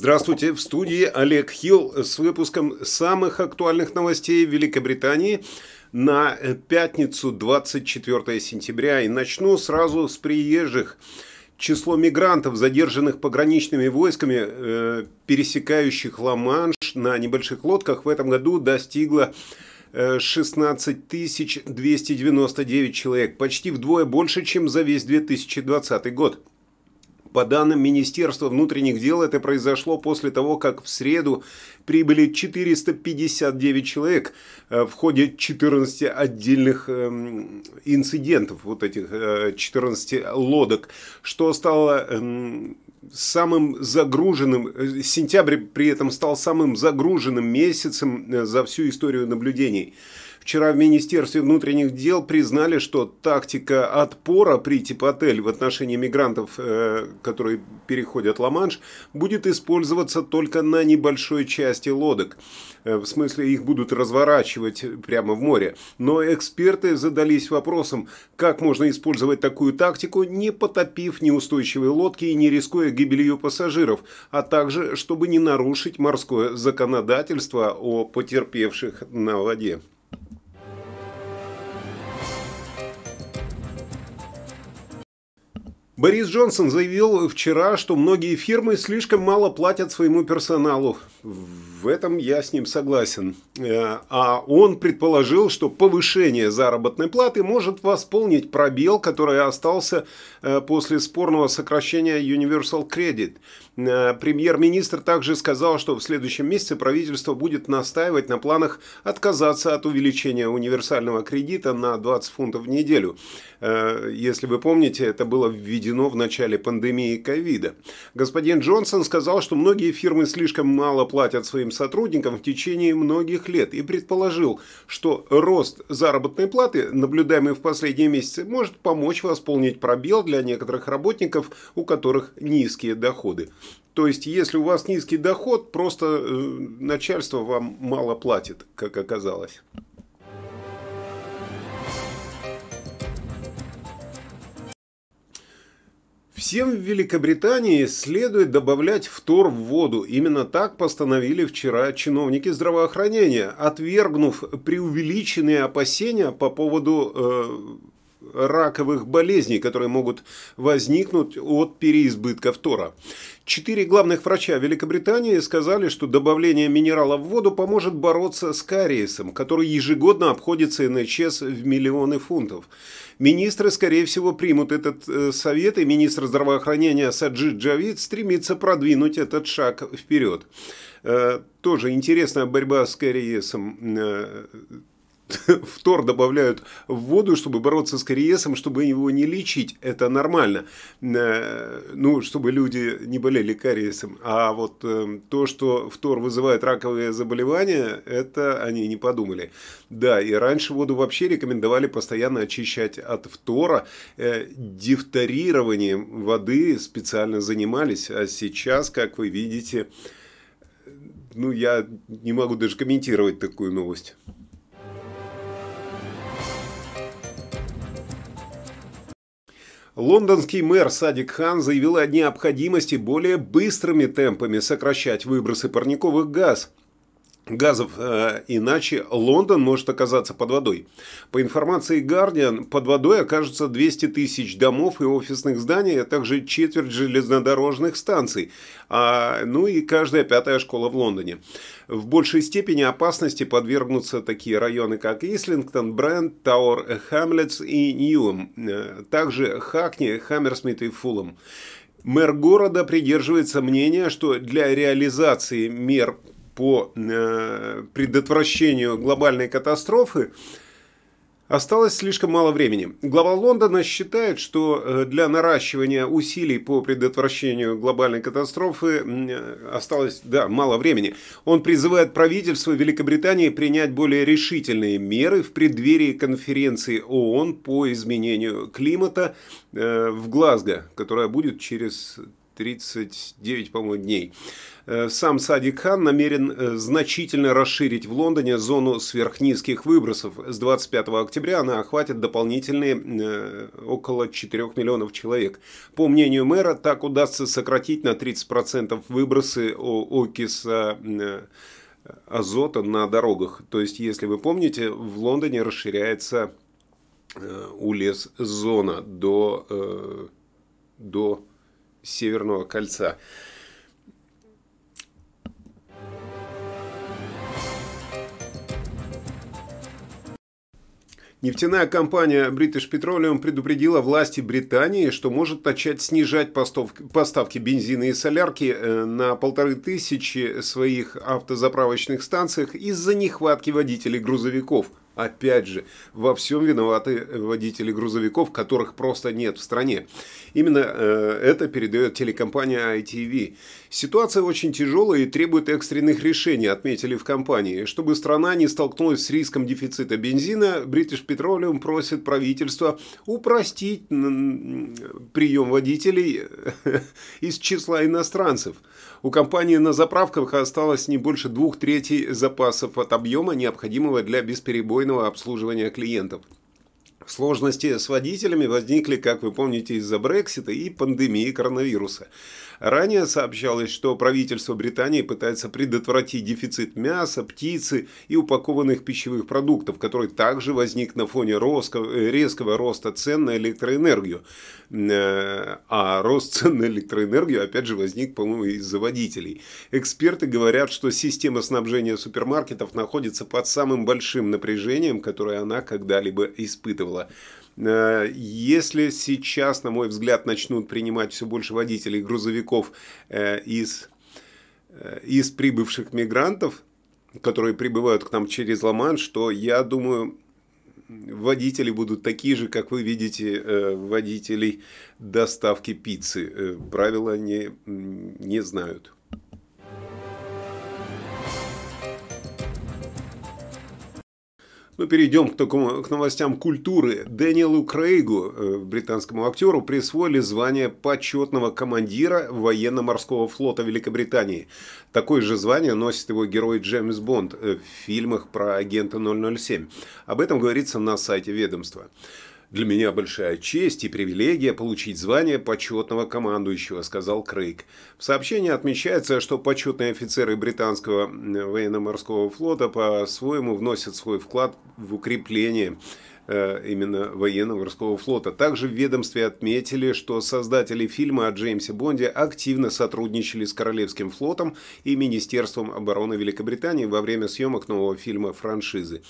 Здравствуйте, в студии Олег Хилл с выпуском самых актуальных новостей Великобритании на пятницу 24 сентября. И начну сразу с приезжих. Число мигрантов, задержанных пограничными войсками, э, пересекающих Ла-Манш на небольших лодках, в этом году достигло 16 299 человек, почти вдвое больше, чем за весь 2020 год. По данным Министерства внутренних дел, это произошло после того, как в среду прибыли 459 человек э, в ходе 14 отдельных эм, инцидентов, вот этих 14 э, лодок, что стало эм, самым загруженным, э, сентябрь при этом стал самым загруженным месяцем за всю историю наблюдений. Вчера в Министерстве внутренних дел признали, что тактика отпора при Типотель в отношении мигрантов, э, которые переходят Ла-Манш, будет использоваться только на небольшой части лодок. Э, в смысле, их будут разворачивать прямо в море. Но эксперты задались вопросом, как можно использовать такую тактику, не потопив неустойчивые лодки и не рискуя гибелью пассажиров, а также, чтобы не нарушить морское законодательство о потерпевших на воде. Борис Джонсон заявил вчера, что многие фирмы слишком мало платят своему персоналу. В этом я с ним согласен. Э, а он предположил, что повышение заработной платы может восполнить пробел, который остался э, после спорного сокращения Universal Credit. Э, премьер-министр также сказал, что в следующем месяце правительство будет настаивать на планах отказаться от увеличения универсального кредита на 20 фунтов в неделю. Если вы помните, это было введено в начале пандемии ковида. Господин Джонсон сказал, что многие фирмы слишком мало платят своим сотрудникам в течение многих лет и предположил, что рост заработной платы, наблюдаемый в последние месяцы, может помочь восполнить пробел для некоторых работников, у которых низкие доходы. То есть, если у вас низкий доход, просто э, начальство вам мало платит, как оказалось. Всем в Великобритании следует добавлять фтор в воду. Именно так постановили вчера чиновники здравоохранения, отвергнув преувеличенные опасения по поводу э, раковых болезней, которые могут возникнуть от переизбытка фтора. Четыре главных врача Великобритании сказали, что добавление минерала в воду поможет бороться с кариесом, который ежегодно обходится НХС в миллионы фунтов. Министры, скорее всего, примут этот э, совет, и министр здравоохранения Саджид Джавид стремится продвинуть этот шаг вперед. Э, тоже интересная борьба с кариесом. Фтор добавляют в воду, чтобы бороться с кариесом, чтобы его не лечить. Это нормально. Э, ну, чтобы люди не болели кариесом. А вот э, то, что фтор вызывает раковые заболевания, это они не подумали. Да, и раньше воду вообще рекомендовали постоянно очищать от фтора. Э, дифторированием воды специально занимались. А сейчас, как вы видите, ну, я не могу даже комментировать такую новость. Лондонский мэр Садик Хан заявил о необходимости более быстрыми темпами сокращать выбросы парниковых газ газов, э, иначе Лондон может оказаться под водой. По информации Guardian, под водой окажутся 200 тысяч домов и офисных зданий, а также четверть железнодорожных станций, а, ну и каждая пятая школа в Лондоне. В большей степени опасности подвергнутся такие районы, как Ислингтон, Брент, Тауэр, Хэмлетс и Ньюэм, э, также Хакни, Хаммерсмит и Фулхэм. Мэр города придерживается мнения, что для реализации мер по э, предотвращению глобальной катастрофы Осталось слишком мало времени. Глава Лондона считает, что э, для наращивания усилий по предотвращению глобальной катастрофы э, осталось да, мало времени. Он призывает правительство Великобритании принять более решительные меры в преддверии конференции ООН по изменению климата в Глазго, которая будет через 39, по-моему, дней. Э, сам Садик Хан намерен э, значительно расширить в Лондоне зону сверхнизких выбросов. С 25 октября она охватит дополнительные э, около 4 миллионов человек. По мнению мэра, так удастся сократить на 30% выбросы окиса азота на дорогах. То есть, если вы помните, в Лондоне расширяется улес-зона до, до Северного кольца. Нефтяная компания British Petroleum предупредила власти Британии, что может начать снижать поставки бензина и солярки э, на полторы тысячи своих автозаправочных станциях из-за нехватки водителей грузовиков. Опять же, во всем виноваты водители грузовиков, которых просто нет в стране. Именно э, это передает телекомпания ITV. Ситуация очень тяжелая и требует экстренных решений, отметили в компании. Чтобы страна не столкнулась с риском дефицита бензина, British Petroleum просит правительство упростить прием водителей из числа иностранцев. У компании на заправках осталось не больше двух третей запасов от объема, необходимого для бесперебойного обслуживания клиентов. Сложности с водителями возникли, как вы помните, из-за Брексита и пандемии коронавируса. Ранее сообщалось, что правительство Британии пытается предотвратить дефицит мяса, птицы и упакованных пищевых продуктов, который также возник на фоне резкого роста цен на электроэнергию. Э, а рост цен на электроэнергию, опять же, возник, по-моему, из-за водителей. Эксперты говорят, что система снабжения супермаркетов находится под самым большим напряжением, которое она когда-либо испытывала. Э, если сейчас, на мой взгляд, начнут принимать все больше водителей грузовиков э, из, э, из прибывших мигрантов, которые прибывают к нам через Ла-Манш, то я думаю, водители будут такие же, как вы видите, водителей доставки пиццы. Правила не, не знают. Ну, перейдем к, такому, к новостям культуры. Дэниелу Крейгу, э, британскому актеру, присвоили звание почетного командира военно-морского флота Великобритании. Такое же звание носит его герой Джеймс Бонд э, в фильмах про агента 007. Об этом говорится на сайте ведомства. «Для меня большая честь и привилегия получить звание почетного командующего», – сказал Крейг. В сообщении отмечается, что почетные офицеры британского военно-морского флота по-своему вносят свой вклад в укрепление э, именно военно-морского флота. Также в ведомстве отметили, что создатели фильма о Джеймсе Бонде активно сотрудничали с Королевским флотом и Министерством обороны Великобритании во время съемок нового фильма франшизы.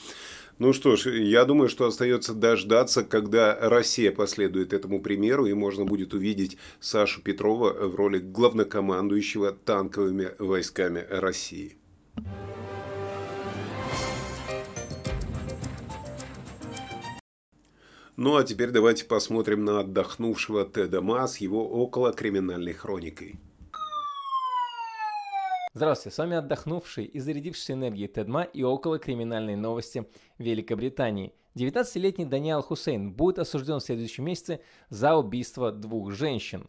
Ну что ж, я думаю, что остается дождаться, когда Россия последует этому примеру, и можно будет увидеть Сашу Петрова в роли главнокомандующего танковыми войсками России. Ну а теперь давайте посмотрим на отдохнувшего Теда Ма с его околокриминальной хроникой. Здравствуйте, с вами отдохнувший и зарядившийся энергией Тедма и около криминальной новости Великобритании. 19-летний Даниэл Хусейн будет осужден в следующем месяце за убийство двух женщин.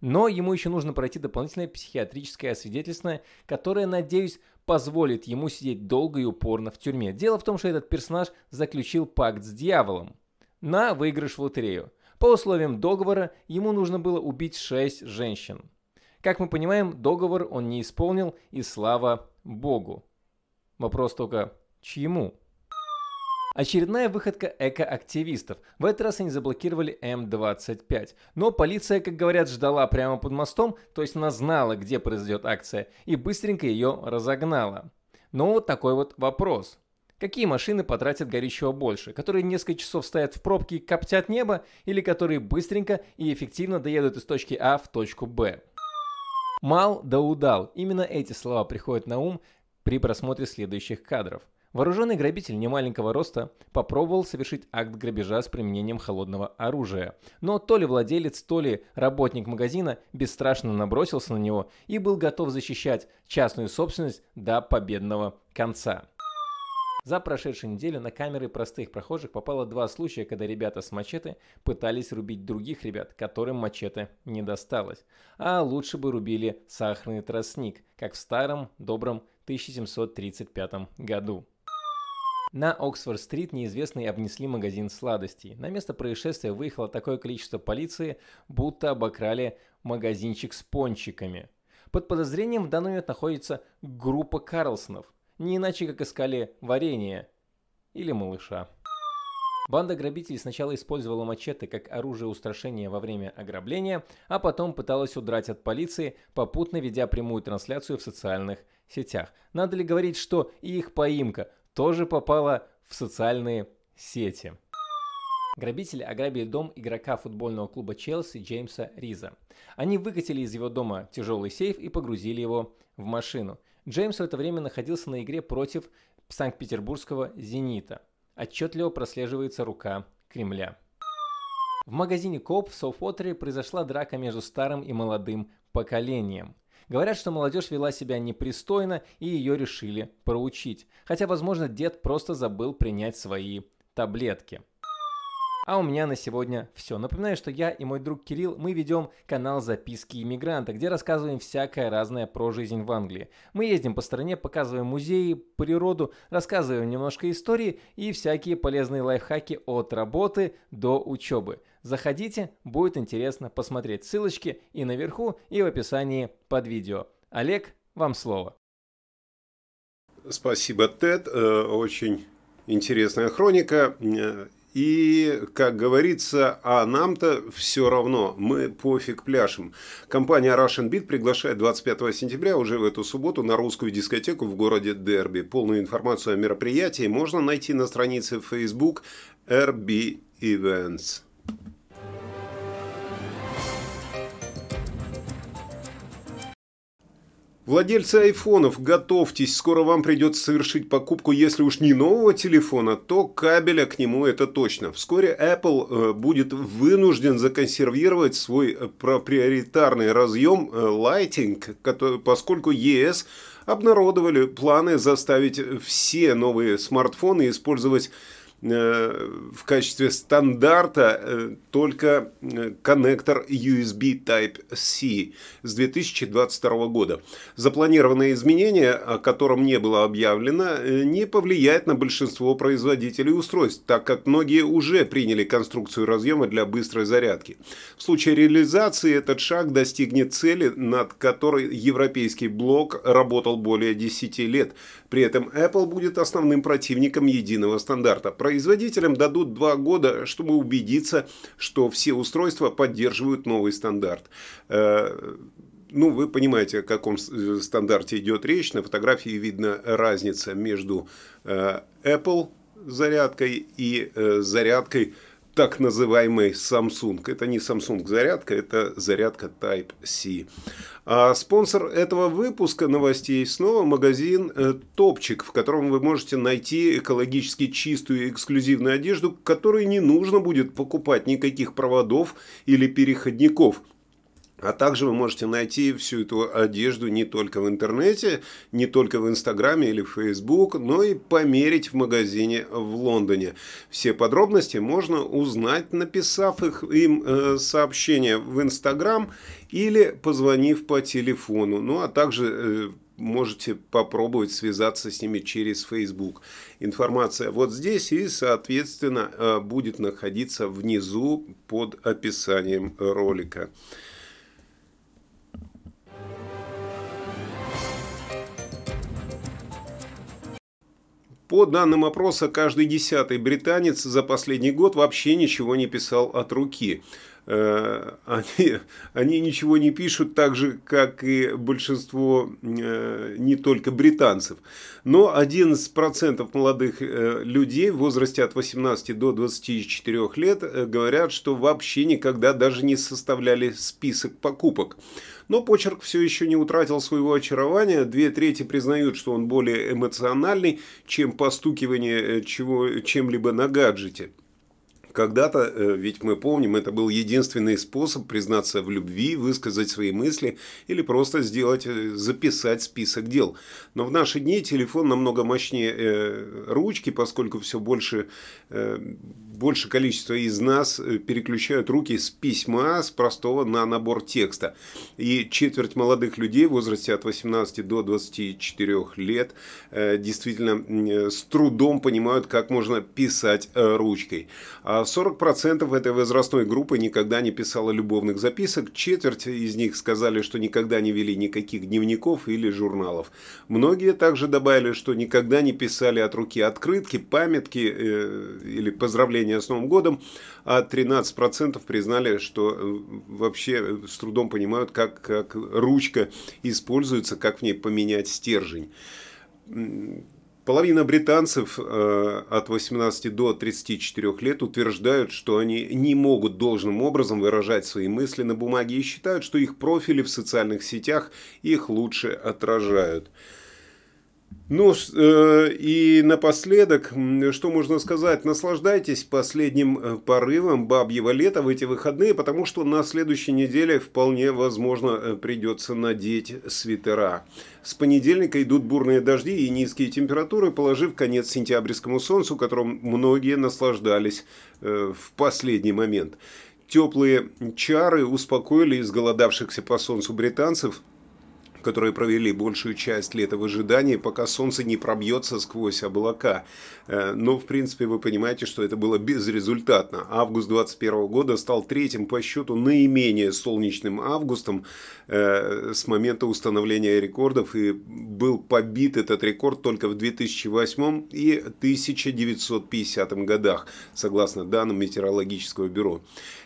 Но ему еще нужно пройти дополнительное психиатрическое освидетельствование, которое, надеюсь, позволит ему сидеть долго и упорно в тюрьме. Дело в том, что этот персонаж заключил пакт с дьяволом на выигрыш в лотерею. По условиям договора ему нужно было убить 6 женщин. Как мы понимаем, договор он не исполнил, и слава Богу. Вопрос только, чьему? Очередная выходка эко-активистов. В этот раз они заблокировали М25. Но полиция, как говорят, ждала прямо под мостом, то есть она знала, где произойдет акция, и быстренько ее разогнала. Но вот такой вот вопрос. Какие машины потратят горючего больше? Которые несколько часов стоят в пробке и коптят небо? Или которые быстренько и эффективно доедут из точки А в точку Б? Мал да удал. Именно эти слова приходят на ум при просмотре следующих кадров. Вооруженный грабитель немаленького роста попробовал совершить акт грабежа с применением холодного оружия. Но то ли владелец, то ли работник магазина бесстрашно набросился на него и был готов защищать частную собственность до победного конца. За прошедшую неделю на камеры простых прохожих попало два случая, когда ребята с мачете пытались рубить других ребят, которым мачете не досталось. А лучше бы рубили сахарный тростник, как в старом добром 1735 году. На Оксфорд-стрит неизвестные обнесли магазин сладостей. На место происшествия выехало такое количество полиции, будто обокрали магазинчик с пончиками. Под подозрением в данный момент находится группа Карлсонов. Не иначе, как искали варенье или малыша. Банда грабителей сначала использовала мачете как оружие устрашения во время ограбления, а потом пыталась удрать от полиции, попутно ведя прямую трансляцию в социальных сетях. Надо ли говорить, что и их поимка тоже попала в социальные сети. Грабители ограбили дом игрока футбольного клуба Челси Джеймса Риза. Они выкатили из его дома тяжелый сейф и погрузили его в машину. Джеймс в это время находился на игре против Санкт-Петербургского «Зенита». Отчетливо прослеживается рука Кремля. В магазине Коп в Соуфотере произошла драка между старым и молодым поколением. Говорят, что молодежь вела себя непристойно и ее решили проучить. Хотя, возможно, дед просто забыл принять свои таблетки. А у меня на сегодня все. Напоминаю, что я и мой друг Кирилл, мы ведем канал «Записки иммигранта», где рассказываем всякое разное про жизнь в Англии. Мы ездим по стране, показываем музеи, природу, рассказываем немножко истории и всякие полезные лайфхаки от работы до учебы. Заходите, будет интересно посмотреть ссылочки и наверху, и в описании под видео. Олег, вам слово. Спасибо, Тед. Э, очень интересная хроника. И, как говорится, а нам-то все равно, мы пофиг пляшем. Компания Russian Beat приглашает 25 сентября, уже в эту субботу, на русскую дискотеку в городе Дерби. Полную информацию о мероприятии можно найти на странице Facebook RB Events. Владельцы айфонов, готовьтесь, скоро вам придется совершить покупку, если уж не нового телефона, то кабеля к нему это точно. Вскоре Apple э, будет вынужден законсервировать свой э, проприоритарный разъем э, Lighting, поскольку ES обнародовали планы заставить все новые смартфоны использовать в качестве стандарта э, только э, коннектор USB Type-C с 2022 года. Запланированное изменение, о котором не было объявлено, не повлияет на большинство производителей устройств, так как многие уже приняли конструкцию разъема для быстрой зарядки. В случае реализации этот шаг достигнет цели, над которой европейский блок работал более 10 лет. При этом Apple будет основным противником единого стандарта производителям дадут два года, чтобы убедиться, что все устройства поддерживают новый стандарт. Э, ну, вы понимаете, о каком стандарте идет речь. На фотографии видна разница между э, Apple зарядкой и э, зарядкой так называемый Samsung. Это не Samsung зарядка, это зарядка Type-C. А спонсор этого выпуска новостей снова магазин э, Топчик, в котором вы можете найти экологически чистую и эксклюзивную одежду, которой не нужно будет покупать никаких проводов или переходников. А также вы можете найти всю эту одежду не только в интернете, не только в Инстаграме или в Фейсбук, но и померить в магазине в Лондоне. Все подробности можно узнать, написав их, им э, сообщение в Инстаграм или позвонив по телефону. Ну а также э, можете попробовать связаться с ними через Facebook. Информация вот здесь и, соответственно, э, будет находиться внизу под описанием ролика. По данным опроса, каждый десятый британец за последний год вообще ничего не писал от руки. Э, они, они ничего не пишут так же, как и большинство э, не только британцев. Но 11% молодых э, людей в возрасте от 18 до 24 лет говорят, что вообще никогда даже не составляли список покупок. Но почерк все еще не утратил своего очарования. Две трети признают, что он более эмоциональный, чем постукивание чего, чем-либо на гаджете. Когда-то, э, ведь мы помним, это был единственный способ признаться в любви, высказать свои мысли или просто сделать, э, записать список дел. Но в наши дни телефон намного мощнее э, ручки, поскольку все больше, больше количество из нас переключают руки с письма, с простого на набор текста. И четверть молодых людей в возрасте от 18 до 24 лет действительно с трудом понимают, как можно писать ручкой. А 40% этой возрастной группы никогда не писала любовных записок, четверть из них сказали, что никогда не вели никаких дневников или журналов. Многие также добавили, что никогда не писали от руки открытки, памятки э, или поздравления с Новым годом, а 13% признали, что э, вообще с трудом понимают, как, как ручка используется, как в ней поменять стержень Половина британцев э, от 18 до 34 лет утверждают, что они не могут должным образом выражать свои мысли на бумаге и считают, что их профили в социальных сетях их лучше отражают. Ну э, и напоследок, что можно сказать, наслаждайтесь последним э, порывом бабьего лета в эти выходные, потому что на следующей неделе вполне возможно э, придется надеть свитера. С понедельника идут бурные дожди и низкие температуры, положив конец сентябрьскому солнцу, которым многие наслаждались в последний момент. Теплые чары успокоили изголодавшихся по солнцу британцев – которые провели большую часть лета в ожидании, пока солнце не пробьется сквозь облака. Э, но, в принципе, вы понимаете, что это было безрезультатно. Август 2021 года стал третьим по счету наименее солнечным августом э, с момента установления рекордов, и был побит этот рекорд только в 2008 и 1950 годах, согласно данным Метеорологического бюро.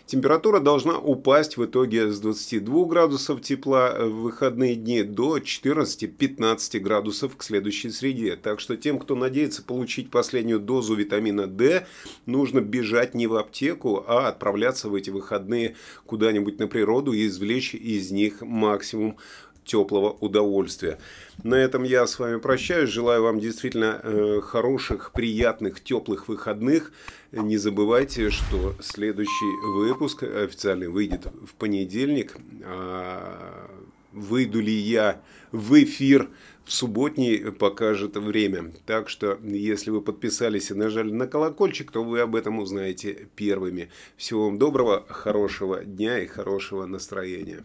Температура должна упасть в итоге с 22 градусов тепла в выходные дни до 14-15 градусов к следующей среде. Так что тем, кто надеется получить последнюю дозу витамина D, нужно бежать не в аптеку, а отправляться в эти выходные куда-нибудь на природу и извлечь из них максимум теплого удовольствия. На этом я с вами прощаюсь. Желаю вам действительно э, хороших, приятных, теплых выходных. Не забывайте, что следующий выпуск официально выйдет в понедельник. А выйду ли я в эфир в субботний покажет время. Так что, если вы подписались и нажали на колокольчик, то вы об этом узнаете первыми. Всего вам доброго, хорошего дня и хорошего настроения.